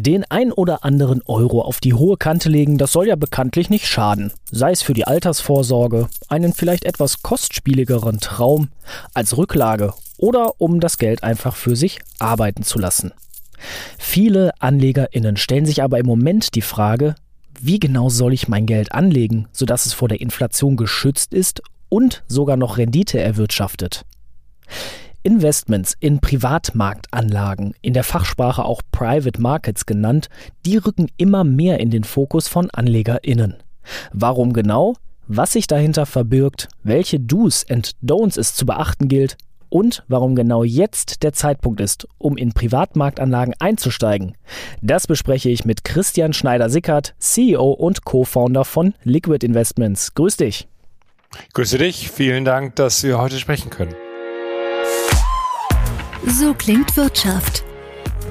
Den ein oder anderen Euro auf die hohe Kante legen, das soll ja bekanntlich nicht schaden. Sei es für die Altersvorsorge, einen vielleicht etwas kostspieligeren Traum, als Rücklage oder um das Geld einfach für sich arbeiten zu lassen. Viele AnlegerInnen stellen sich aber im Moment die Frage, wie genau soll ich mein Geld anlegen, sodass es vor der Inflation geschützt ist und sogar noch Rendite erwirtschaftet? Investments in Privatmarktanlagen, in der Fachsprache auch Private Markets genannt, die rücken immer mehr in den Fokus von AnlegerInnen. Warum genau? Was sich dahinter verbirgt, welche Do's and Don'ts es zu beachten gilt und warum genau jetzt der Zeitpunkt ist, um in Privatmarktanlagen einzusteigen. Das bespreche ich mit Christian Schneider-Sickert, CEO und Co-Founder von Liquid Investments. Grüß dich. Grüße dich. Vielen Dank, dass wir heute sprechen können. So klingt Wirtschaft.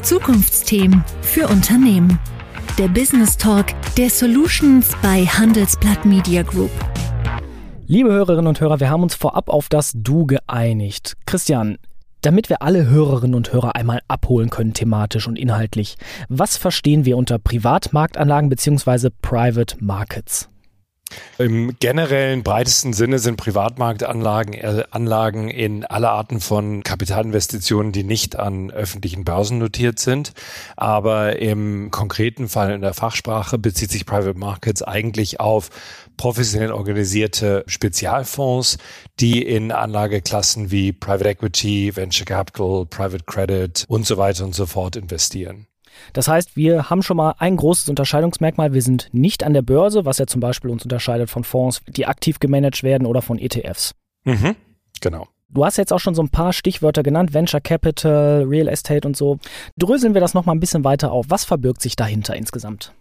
Zukunftsthemen für Unternehmen. Der Business Talk der Solutions bei Handelsblatt Media Group. Liebe Hörerinnen und Hörer, wir haben uns vorab auf das Du geeinigt. Christian, damit wir alle Hörerinnen und Hörer einmal abholen können thematisch und inhaltlich, was verstehen wir unter Privatmarktanlagen bzw. Private Markets? Im generellen breitesten Sinne sind Privatmarktanlagen äh, Anlagen in aller Arten von Kapitalinvestitionen, die nicht an öffentlichen Börsen notiert sind. Aber im konkreten Fall in der Fachsprache bezieht sich Private Markets eigentlich auf professionell organisierte Spezialfonds, die in Anlageklassen wie Private Equity, Venture Capital, Private Credit und so weiter und so fort investieren. Das heißt, wir haben schon mal ein großes Unterscheidungsmerkmal. Wir sind nicht an der Börse, was ja zum Beispiel uns unterscheidet von Fonds, die aktiv gemanagt werden oder von ETFs. Mhm, genau. Du hast jetzt auch schon so ein paar Stichwörter genannt, Venture Capital, Real Estate und so. Dröseln wir das noch mal ein bisschen weiter auf. Was verbirgt sich dahinter insgesamt?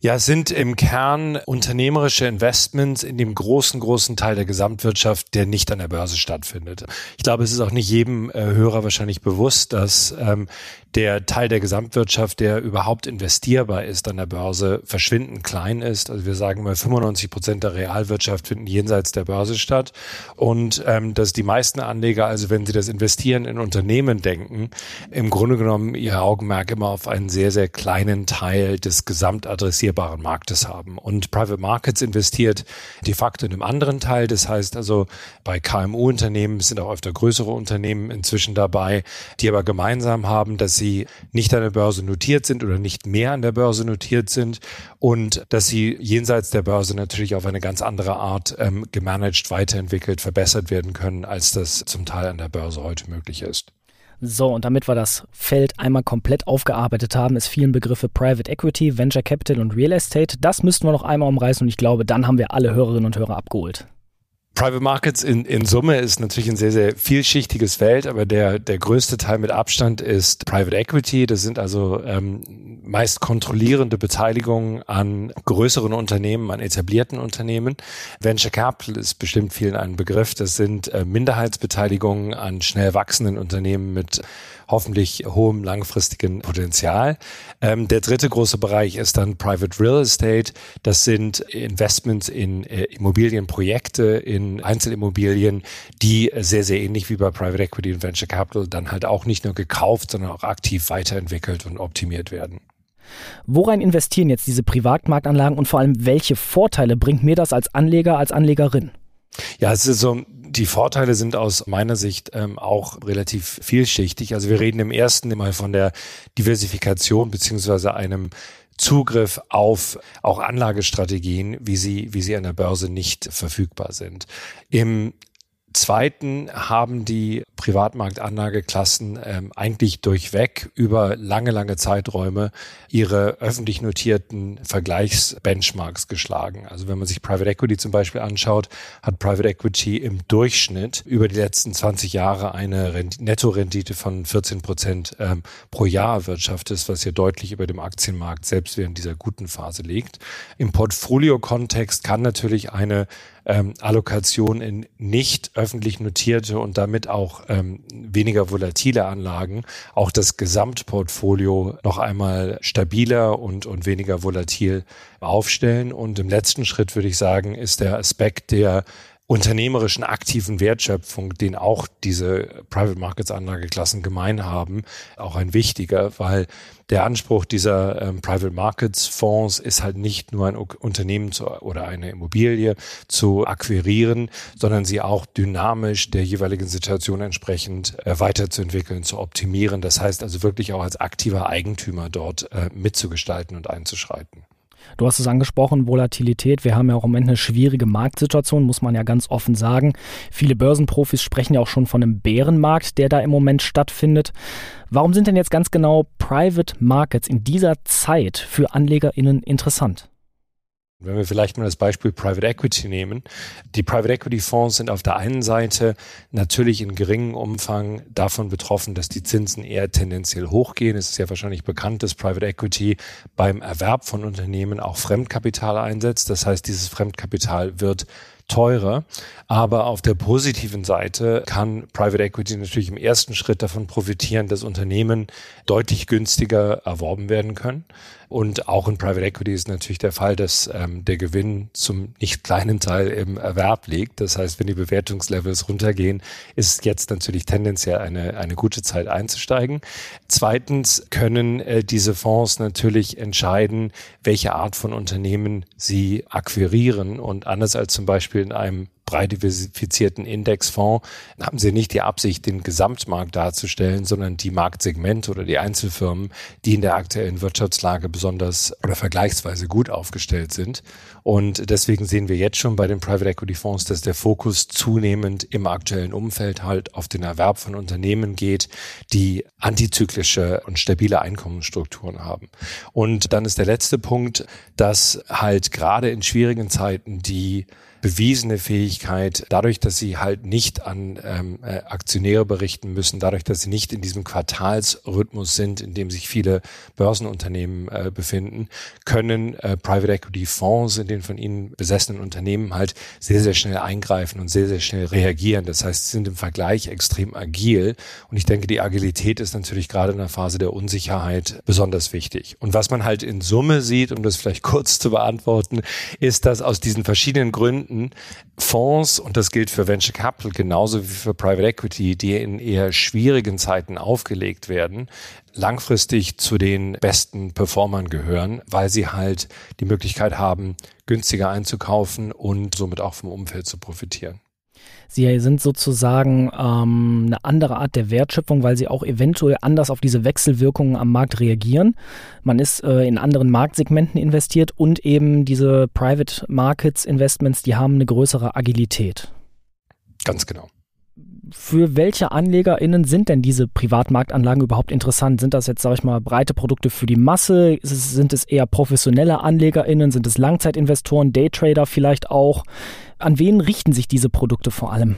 Ja, sind im Kern unternehmerische Investments in dem großen, großen Teil der Gesamtwirtschaft, der nicht an der Börse stattfindet. Ich glaube, es ist auch nicht jedem äh, Hörer wahrscheinlich bewusst, dass ähm, der Teil der Gesamtwirtschaft, der überhaupt investierbar ist an der Börse, verschwindend klein ist. Also wir sagen mal, 95 Prozent der Realwirtschaft finden jenseits der Börse statt. Und ähm, dass die meisten Anleger, also wenn sie das Investieren in Unternehmen denken, im Grunde genommen ihr Augenmerk immer auf einen sehr, sehr kleinen Teil des gesamt adressierbaren Marktes haben. Und Private Markets investiert de facto in einem anderen Teil. Das heißt also, bei KMU-Unternehmen sind auch öfter größere Unternehmen inzwischen dabei, die aber gemeinsam haben, dass sie nicht an der Börse notiert sind oder nicht mehr an der Börse notiert sind und dass sie jenseits der Börse natürlich auf eine ganz andere Art ähm, gemanagt, weiterentwickelt, verbessert werden können, als das zum Teil an der Börse heute möglich ist. So, und damit wir das Feld einmal komplett aufgearbeitet haben, es vielen Begriffe Private Equity, Venture Capital und Real Estate. Das müssten wir noch einmal umreißen und ich glaube, dann haben wir alle Hörerinnen und Hörer abgeholt. Private Markets in, in Summe ist natürlich ein sehr, sehr vielschichtiges Feld, aber der, der größte Teil mit Abstand ist Private Equity. Das sind also ähm, meist kontrollierende Beteiligungen an größeren Unternehmen, an etablierten Unternehmen. Venture Capital ist bestimmt vielen ein Begriff. Das sind äh, Minderheitsbeteiligungen an schnell wachsenden Unternehmen mit hoffentlich hohem langfristigen Potenzial. Ähm, der dritte große Bereich ist dann Private Real Estate. Das sind Investments in äh, Immobilienprojekte, in Einzelimmobilien, die sehr, sehr ähnlich wie bei Private Equity und Venture Capital dann halt auch nicht nur gekauft, sondern auch aktiv weiterentwickelt und optimiert werden. Worein investieren jetzt diese Privatmarktanlagen und vor allem welche Vorteile bringt mir das als Anleger, als Anlegerin? Ja, es ist so, die Vorteile sind aus meiner Sicht ähm, auch relativ vielschichtig. Also wir reden im ersten Mal von der Diversifikation beziehungsweise einem Zugriff auf auch Anlagestrategien, wie sie, wie sie an der Börse nicht verfügbar sind. Im Zweiten haben die Privatmarktanlageklassen ähm, eigentlich durchweg über lange, lange Zeiträume ihre öffentlich notierten Vergleichsbenchmarks geschlagen. Also wenn man sich Private Equity zum Beispiel anschaut, hat Private Equity im Durchschnitt über die letzten 20 Jahre eine Rent Nettorendite von 14 Prozent ähm, pro Jahr erwirtschaftet, was hier deutlich über dem Aktienmarkt selbst während dieser guten Phase liegt. Im Portfolio-Kontext kann natürlich eine ähm, Allokation in nicht öffentlich notierte und damit auch ähm, weniger volatile Anlagen auch das Gesamtportfolio noch einmal stabiler und, und weniger volatil aufstellen. Und im letzten Schritt würde ich sagen, ist der Aspekt der unternehmerischen aktiven Wertschöpfung, den auch diese Private Markets Anlageklassen gemein haben, auch ein wichtiger, weil der Anspruch dieser ähm, Private Markets Fonds ist halt nicht nur ein Unternehmen zu, oder eine Immobilie zu akquirieren, sondern sie auch dynamisch der jeweiligen Situation entsprechend äh, weiterzuentwickeln, zu optimieren. Das heißt also wirklich auch als aktiver Eigentümer dort äh, mitzugestalten und einzuschreiten. Du hast es angesprochen, Volatilität. Wir haben ja auch im Moment eine schwierige Marktsituation, muss man ja ganz offen sagen. Viele Börsenprofis sprechen ja auch schon von einem Bärenmarkt, der da im Moment stattfindet. Warum sind denn jetzt ganz genau Private Markets in dieser Zeit für AnlegerInnen interessant? Wenn wir vielleicht mal das Beispiel Private Equity nehmen. Die Private Equity Fonds sind auf der einen Seite natürlich in geringem Umfang davon betroffen, dass die Zinsen eher tendenziell hochgehen. Es ist ja wahrscheinlich bekannt, dass Private Equity beim Erwerb von Unternehmen auch Fremdkapital einsetzt. Das heißt, dieses Fremdkapital wird teurer. Aber auf der positiven Seite kann Private Equity natürlich im ersten Schritt davon profitieren, dass Unternehmen deutlich günstiger erworben werden können. Und auch in Private Equity ist natürlich der Fall, dass ähm, der Gewinn zum nicht kleinen Teil im Erwerb liegt. Das heißt, wenn die Bewertungslevels runtergehen, ist jetzt natürlich tendenziell eine, eine gute Zeit einzusteigen. Zweitens können äh, diese Fonds natürlich entscheiden, welche Art von Unternehmen sie akquirieren. Und anders als zum Beispiel in einem breit diversifizierten Indexfonds haben sie nicht die Absicht, den Gesamtmarkt darzustellen, sondern die Marktsegmente oder die Einzelfirmen, die in der aktuellen Wirtschaftslage besonders oder vergleichsweise gut aufgestellt sind. Und deswegen sehen wir jetzt schon bei den Private Equity Fonds, dass der Fokus zunehmend im aktuellen Umfeld halt auf den Erwerb von Unternehmen geht, die antizyklische und stabile Einkommensstrukturen haben. Und dann ist der letzte Punkt, dass halt gerade in schwierigen Zeiten die bewiesene Fähigkeit, dadurch, dass sie halt nicht an ähm, äh, Aktionäre berichten müssen, dadurch, dass sie nicht in diesem Quartalsrhythmus sind, in dem sich viele Börsenunternehmen äh, befinden, können äh, Private Equity Fonds in den von ihnen besessenen Unternehmen halt sehr, sehr schnell eingreifen und sehr, sehr schnell reagieren. Das heißt, sie sind im Vergleich extrem agil. Und ich denke, die Agilität ist natürlich gerade in der Phase der Unsicherheit besonders wichtig. Und was man halt in Summe sieht, um das vielleicht kurz zu beantworten, ist, dass aus diesen verschiedenen Gründen Gründen Fonds, und das gilt für Venture Capital genauso wie für Private Equity, die in eher schwierigen Zeiten aufgelegt werden, langfristig zu den besten Performern gehören, weil sie halt die Möglichkeit haben, günstiger einzukaufen und somit auch vom Umfeld zu profitieren. Sie sind sozusagen ähm, eine andere Art der Wertschöpfung, weil sie auch eventuell anders auf diese Wechselwirkungen am Markt reagieren. Man ist äh, in anderen Marktsegmenten investiert und eben diese Private Markets Investments, die haben eine größere Agilität. Ganz genau für welche AnlegerInnen sind denn diese Privatmarktanlagen überhaupt interessant? Sind das jetzt, sag ich mal, breite Produkte für die Masse? Sind es eher professionelle AnlegerInnen? Sind es Langzeitinvestoren, Daytrader vielleicht auch? An wen richten sich diese Produkte vor allem?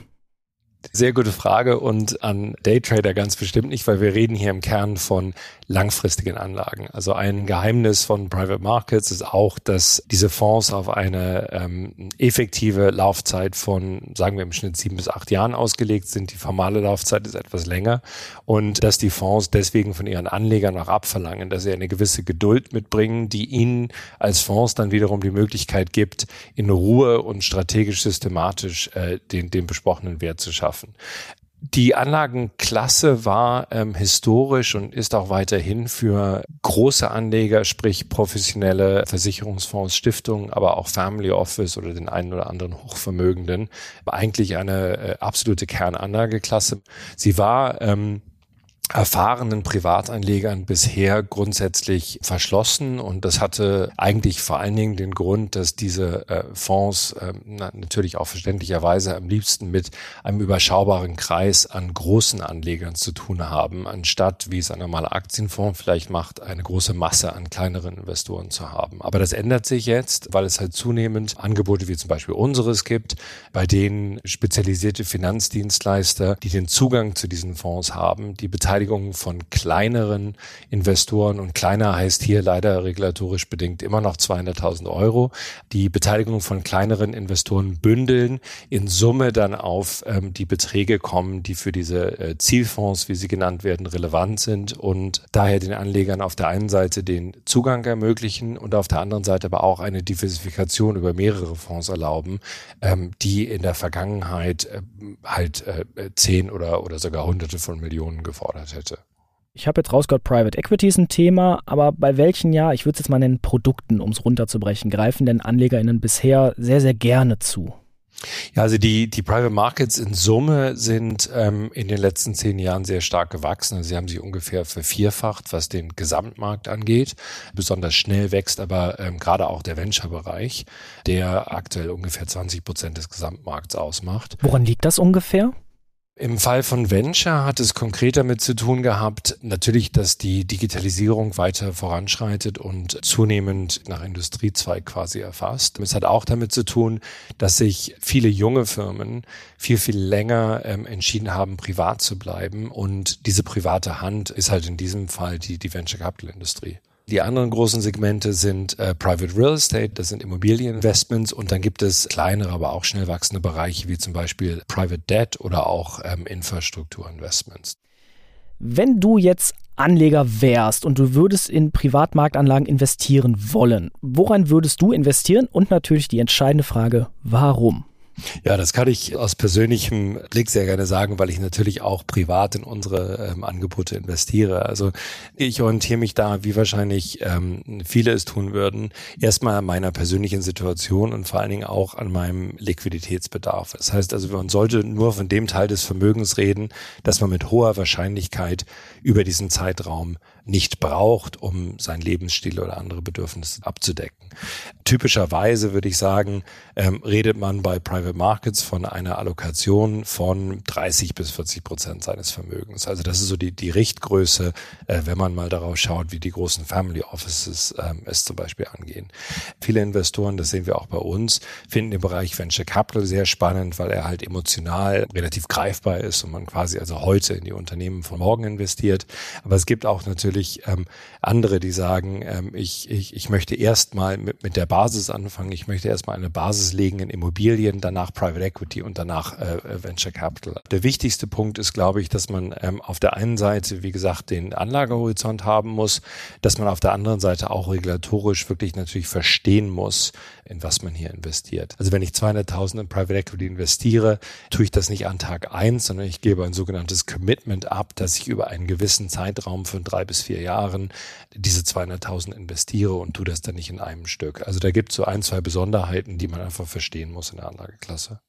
Sehr gute Frage und an Daytrader ganz bestimmt nicht, weil wir reden hier im Kern von langfristigen Anlagen. Also ein Geheimnis von Private Markets ist auch, dass diese Fonds auf eine ähm, effektive Laufzeit von, sagen wir im Schnitt sieben bis acht Jahren ausgelegt sind. Die formale Laufzeit ist etwas länger und dass die Fonds deswegen von ihren Anlegern auch abverlangen, dass sie eine gewisse Geduld mitbringen, die ihnen als Fonds dann wiederum die Möglichkeit gibt, in Ruhe und strategisch systematisch äh, den, den besprochenen Wert zu schaffen. Die Anlagenklasse war ähm, historisch und ist auch weiterhin für große Anleger, sprich professionelle Versicherungsfonds, Stiftungen, aber auch Family Office oder den einen oder anderen Hochvermögenden eigentlich eine äh, absolute Kernanlageklasse. Sie war ähm, erfahrenen Privatanlegern bisher grundsätzlich verschlossen und das hatte eigentlich vor allen Dingen den Grund, dass diese äh, Fonds äh, natürlich auch verständlicherweise am liebsten mit einem überschaubaren Kreis an großen Anlegern zu tun haben, anstatt, wie es ein normaler Aktienfonds vielleicht macht, eine große Masse an kleineren Investoren zu haben. Aber das ändert sich jetzt, weil es halt zunehmend Angebote wie zum Beispiel unseres gibt, bei denen spezialisierte Finanzdienstleister, die den Zugang zu diesen Fonds haben, die beteiligen Beteiligung von kleineren Investoren und kleiner heißt hier leider regulatorisch bedingt immer noch 200.000 Euro. Die Beteiligung von kleineren Investoren bündeln, in Summe dann auf ähm, die Beträge kommen, die für diese äh, Zielfonds, wie sie genannt werden, relevant sind und daher den Anlegern auf der einen Seite den Zugang ermöglichen und auf der anderen Seite aber auch eine Diversifikation über mehrere Fonds erlauben, ähm, die in der Vergangenheit äh, halt äh, zehn oder, oder sogar hunderte von Millionen gefordert hätte. Ich habe jetzt rausgehört, Private Equity ist ein Thema, aber bei welchen ja, ich würde es jetzt mal nennen, Produkten, um es runterzubrechen, greifen denn AnlegerInnen bisher sehr, sehr gerne zu? Ja, also die, die Private Markets in Summe sind ähm, in den letzten zehn Jahren sehr stark gewachsen. Also sie haben sich ungefähr vervierfacht, was den Gesamtmarkt angeht. Besonders schnell wächst aber ähm, gerade auch der Venture-Bereich, der aktuell ungefähr 20 Prozent des Gesamtmarkts ausmacht. Woran liegt das ungefähr? Im Fall von Venture hat es konkret damit zu tun gehabt, natürlich, dass die Digitalisierung weiter voranschreitet und zunehmend nach Industriezweig quasi erfasst. Es hat auch damit zu tun, dass sich viele junge Firmen viel, viel länger ähm, entschieden haben, privat zu bleiben. Und diese private Hand ist halt in diesem Fall die, die Venture Capital Industrie. Die anderen großen Segmente sind äh, Private Real Estate, das sind Immobilieninvestments und dann gibt es kleinere, aber auch schnell wachsende Bereiche wie zum Beispiel Private Debt oder auch ähm, Infrastrukturinvestments. Wenn du jetzt Anleger wärst und du würdest in Privatmarktanlagen investieren wollen, woran würdest du investieren? Und natürlich die entscheidende Frage, warum? Ja, das kann ich aus persönlichem Blick sehr gerne sagen, weil ich natürlich auch privat in unsere ähm, Angebote investiere. Also ich orientiere mich da, wie wahrscheinlich ähm, viele es tun würden, erstmal an meiner persönlichen Situation und vor allen Dingen auch an meinem Liquiditätsbedarf. Das heißt also, man sollte nur von dem Teil des Vermögens reden, dass man mit hoher Wahrscheinlichkeit über diesen Zeitraum nicht braucht, um seinen Lebensstil oder andere Bedürfnisse abzudecken. Typischerweise würde ich sagen, ähm, redet man bei Private Markets von einer Allokation von 30 bis 40 Prozent seines Vermögens. Also das ist so die, die Richtgröße, äh, wenn man mal darauf schaut, wie die großen Family Offices ähm, es zum Beispiel angehen. Viele Investoren, das sehen wir auch bei uns, finden den Bereich Venture Capital sehr spannend, weil er halt emotional relativ greifbar ist und man quasi also heute in die Unternehmen von morgen investiert. Aber es gibt auch natürlich ähm, andere, die sagen, ähm, ich, ich, ich möchte erstmal mit, mit der Basis anfangen, ich möchte erstmal eine Basis legen in Immobilien, danach Private Equity und danach äh, Venture Capital. Der wichtigste Punkt ist, glaube ich, dass man ähm, auf der einen Seite, wie gesagt, den Anlagehorizont haben muss, dass man auf der anderen Seite auch regulatorisch wirklich natürlich verstehen muss, in was man hier investiert. Also wenn ich 200.000 in Private Equity investiere, tue ich das nicht an Tag eins, sondern ich gebe ein sogenanntes Commitment ab, dass ich über einen gewissen Zeitraum von drei bis vier Jahren diese 200.000 investiere und tue das dann nicht in einem Stück. Also da gibt es so ein, zwei Besonderheiten, die man einfach verstehen muss in der Anlageklasse.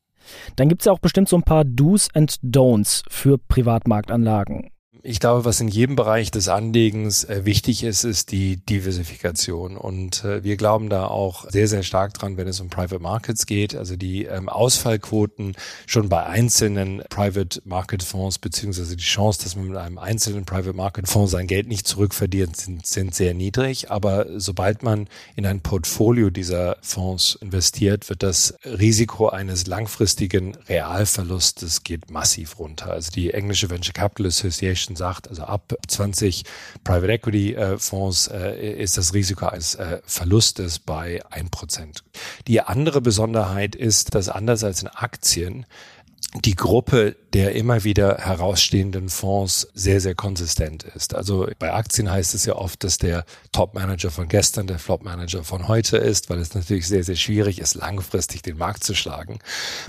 Dann gibt es ja auch bestimmt so ein paar Do's and Don'ts für Privatmarktanlagen. Ich glaube, was in jedem Bereich des Anlegens äh, wichtig ist, ist die Diversifikation. Und äh, wir glauben da auch sehr, sehr stark dran, wenn es um Private Markets geht. Also die ähm, Ausfallquoten schon bei einzelnen Private Market Fonds, beziehungsweise die Chance, dass man mit einem einzelnen Private Market Fonds sein Geld nicht zurückverdient, sind, sind sehr niedrig. Aber sobald man in ein Portfolio dieser Fonds investiert, wird das Risiko eines langfristigen Realverlustes geht massiv runter. Also die englische Venture Capital Association Foundation sagt, also ab 20 Private Equity äh, Fonds äh, ist das Risiko eines äh, Verlustes bei 1%. Die andere Besonderheit ist, dass anders als in Aktien die Gruppe der immer wieder herausstehenden Fonds sehr, sehr konsistent ist. Also bei Aktien heißt es ja oft, dass der Top-Manager von gestern der Flop-Manager von heute ist, weil es natürlich sehr, sehr schwierig ist, langfristig den Markt zu schlagen.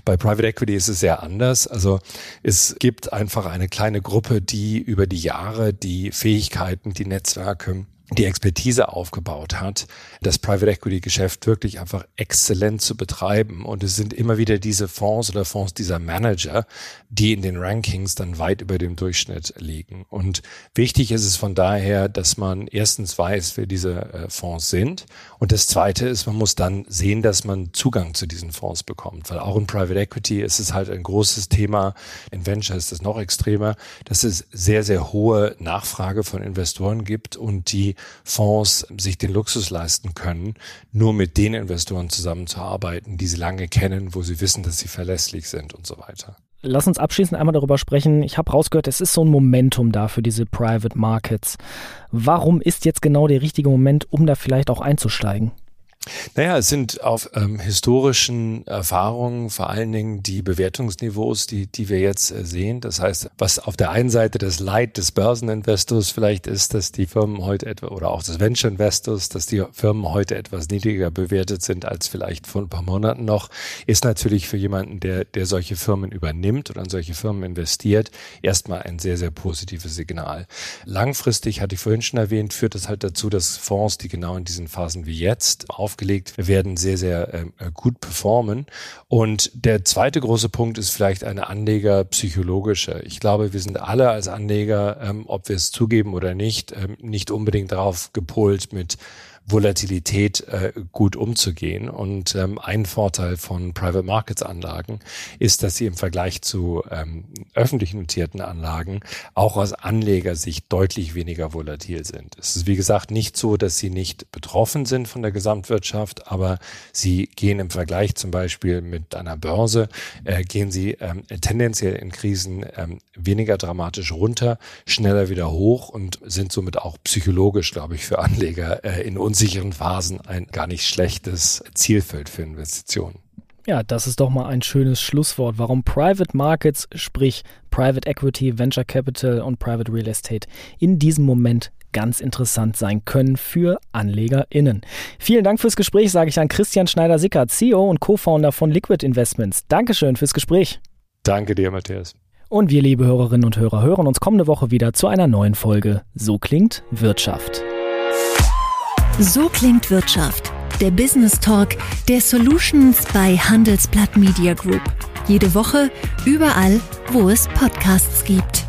Bei Private Equity ist es sehr anders. Also es gibt einfach eine kleine Gruppe, die über die Jahre die Fähigkeiten, die Netzwerke, die Expertise aufgebaut hat, das Private Equity Geschäft wirklich einfach exzellent zu betreiben. Und es sind immer wieder diese Fonds oder Fonds dieser Manager, die in den Rankings dann weit über dem Durchschnitt liegen. Und wichtig ist es von daher, dass man erstens weiß, wer diese äh, Fonds sind. Und das zweite ist, man muss dann sehen, dass man Zugang zu diesen Fonds bekommt. Weil auch in Private Equity ist es halt ein großes Thema. In Venture ist es noch extremer, dass es sehr, sehr hohe Nachfrage von Investoren gibt und die Fonds sich den Luxus leisten können, nur mit den Investoren zusammenzuarbeiten, die sie lange kennen, wo sie wissen, dass sie verlässlich sind und so weiter. lass uns abschließend einmal darüber sprechen. Ich habe rausgehört, es ist so ein Momentum da für diese Private Markets. Warum ist jetzt genau der richtige Moment, um da vielleicht auch einzusteigen? Naja, es sind auf ähm, historischen Erfahrungen vor allen Dingen die Bewertungsniveaus, die, die wir jetzt äh, sehen. Das heißt, was auf der einen Seite das Leid des Börseninvestors vielleicht ist, dass die Firmen heute etwa oder auch des Venture Investors, dass die Firmen heute etwas niedriger bewertet sind als vielleicht vor ein paar Monaten noch, ist natürlich für jemanden, der, der solche Firmen übernimmt oder an solche Firmen investiert, erstmal ein sehr, sehr positives Signal. Langfristig, hatte ich vorhin schon erwähnt, führt das halt dazu, dass Fonds, die genau in diesen Phasen wie jetzt auf aufgelegt werden, sehr, sehr äh, gut performen. Und der zweite große Punkt ist vielleicht eine Anlegerpsychologische. Ich glaube, wir sind alle als Anleger, ähm, ob wir es zugeben oder nicht, ähm, nicht unbedingt darauf gepolt, mit Volatilität äh, gut umzugehen. Und ähm, ein Vorteil von Private Markets Anlagen ist, dass sie im Vergleich zu ähm, öffentlich notierten Anlagen auch aus Anlegersicht deutlich weniger volatil sind. Es ist wie gesagt nicht so, dass sie nicht betroffen sind von der Gesamtwirtschaft, aber sie gehen im Vergleich zum Beispiel mit einer Börse, äh, gehen sie ähm, tendenziell in Krisen ähm, weniger dramatisch runter, schneller wieder hoch und sind somit auch psychologisch, glaube ich, für Anleger äh, in unsicheren Phasen ein gar nicht schlechtes Zielfeld für Investitionen. Ja, das ist doch mal ein schönes Schlusswort, warum Private Markets, sprich Private Equity, Venture Capital und Private Real Estate in diesem Moment ganz interessant sein können für AnlegerInnen. Vielen Dank fürs Gespräch, sage ich an Christian Schneider-Sickert, CEO und Co-Founder von Liquid Investments. Dankeschön fürs Gespräch. Danke dir, Matthias. Und wir, liebe Hörerinnen und Hörer, hören uns kommende Woche wieder zu einer neuen Folge So klingt Wirtschaft. So klingt Wirtschaft. Der Business Talk der Solutions bei Handelsblatt Media Group. Jede Woche, überall, wo es Podcasts gibt.